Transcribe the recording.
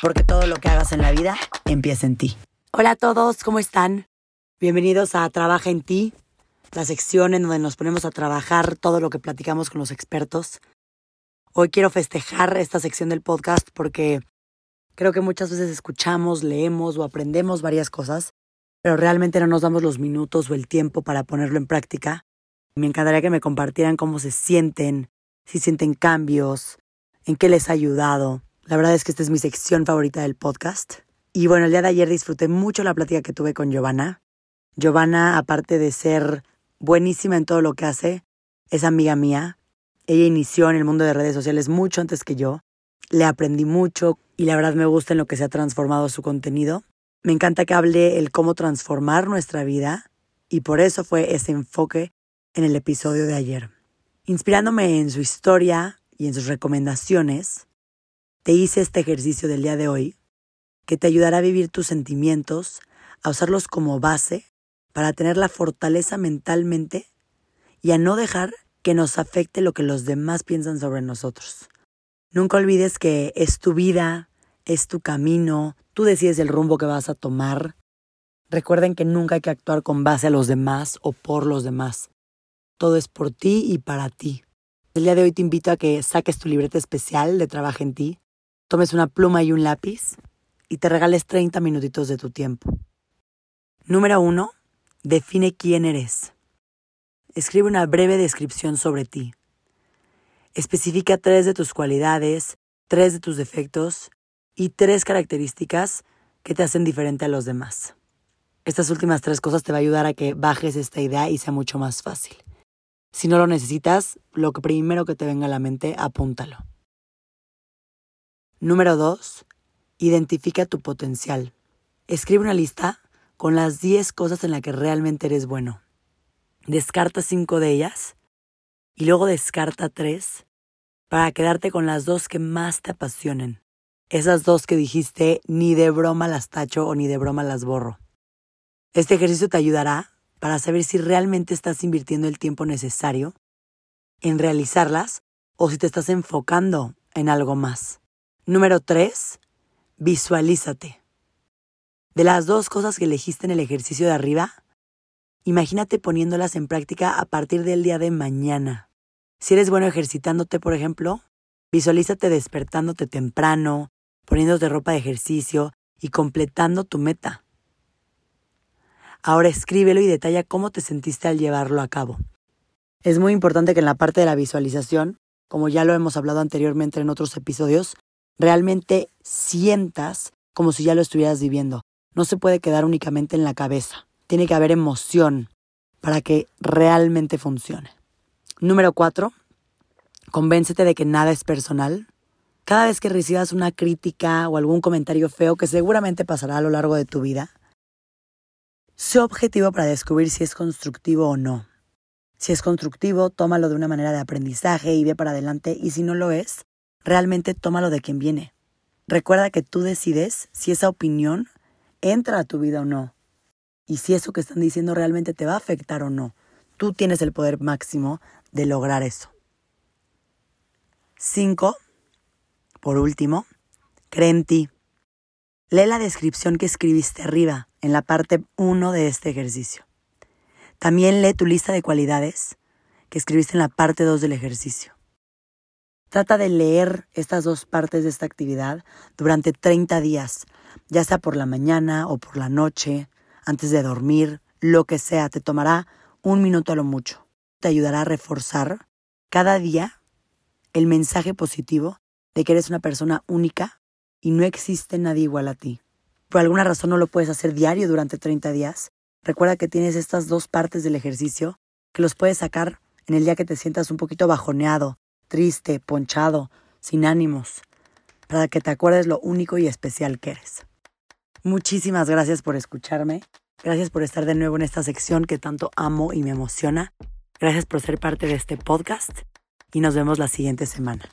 porque todo lo que hagas en la vida empieza en ti. Hola a todos, ¿cómo están? Bienvenidos a Trabaja en ti, la sección en donde nos ponemos a trabajar todo lo que platicamos con los expertos. Hoy quiero festejar esta sección del podcast porque creo que muchas veces escuchamos, leemos o aprendemos varias cosas, pero realmente no nos damos los minutos o el tiempo para ponerlo en práctica. Me encantaría que me compartieran cómo se sienten, si sienten cambios, en qué les ha ayudado. La verdad es que esta es mi sección favorita del podcast. Y bueno, el día de ayer disfruté mucho la plática que tuve con Giovanna. Giovanna, aparte de ser buenísima en todo lo que hace, es amiga mía. Ella inició en el mundo de redes sociales mucho antes que yo. Le aprendí mucho y la verdad me gusta en lo que se ha transformado su contenido. Me encanta que hable el cómo transformar nuestra vida y por eso fue ese enfoque en el episodio de ayer. Inspirándome en su historia y en sus recomendaciones, te hice este ejercicio del día de hoy que te ayudará a vivir tus sentimientos, a usarlos como base para tener la fortaleza mentalmente y a no dejar que nos afecte lo que los demás piensan sobre nosotros. Nunca olvides que es tu vida, es tu camino, tú decides el rumbo que vas a tomar. Recuerden que nunca hay que actuar con base a los demás o por los demás. Todo es por ti y para ti. El día de hoy te invito a que saques tu libreta especial de Trabaja en ti tomes una pluma y un lápiz y te regales 30 minutitos de tu tiempo. Número 1. Define quién eres. Escribe una breve descripción sobre ti. Especifica tres de tus cualidades, tres de tus defectos y tres características que te hacen diferente a los demás. Estas últimas tres cosas te va a ayudar a que bajes esta idea y sea mucho más fácil. Si no lo necesitas, lo primero que te venga a la mente, apúntalo. Número 2. Identifica tu potencial. Escribe una lista con las 10 cosas en las que realmente eres bueno. Descarta 5 de ellas y luego descarta 3 para quedarte con las dos que más te apasionen. Esas dos que dijiste ni de broma las tacho o ni de broma las borro. Este ejercicio te ayudará para saber si realmente estás invirtiendo el tiempo necesario en realizarlas o si te estás enfocando en algo más. Número 3. Visualízate. De las dos cosas que elegiste en el ejercicio de arriba, imagínate poniéndolas en práctica a partir del día de mañana. Si eres bueno ejercitándote, por ejemplo, visualízate despertándote temprano, poniéndote ropa de ejercicio y completando tu meta. Ahora escríbelo y detalla cómo te sentiste al llevarlo a cabo. Es muy importante que en la parte de la visualización, como ya lo hemos hablado anteriormente en otros episodios, realmente sientas como si ya lo estuvieras viviendo. No se puede quedar únicamente en la cabeza. Tiene que haber emoción para que realmente funcione. Número cuatro, convéncete de que nada es personal. Cada vez que recibas una crítica o algún comentario feo que seguramente pasará a lo largo de tu vida, sé objetivo para descubrir si es constructivo o no. Si es constructivo, tómalo de una manera de aprendizaje y ve para adelante, y si no lo es, realmente tómalo de quien viene. Recuerda que tú decides si esa opinión entra a tu vida o no. Y si eso que están diciendo realmente te va a afectar o no. Tú tienes el poder máximo de lograr eso. Cinco, por último, cree en ti. Lee la descripción que escribiste arriba, en la parte 1 de este ejercicio. También lee tu lista de cualidades que escribiste en la parte 2 del ejercicio. Trata de leer estas dos partes de esta actividad durante 30 días, ya sea por la mañana o por la noche, antes de dormir, lo que sea, te tomará un minuto a lo mucho. Te ayudará a reforzar cada día el mensaje positivo de que eres una persona única y no existe nadie igual a ti. Por alguna razón no lo puedes hacer diario durante 30 días. Recuerda que tienes estas dos partes del ejercicio que los puedes sacar en el día que te sientas un poquito bajoneado, triste, ponchado, sin ánimos, para que te acuerdes lo único y especial que eres. Muchísimas gracias por escucharme. Gracias por estar de nuevo en esta sección que tanto amo y me emociona. Gracias por ser parte de este podcast y nos vemos la siguiente semana.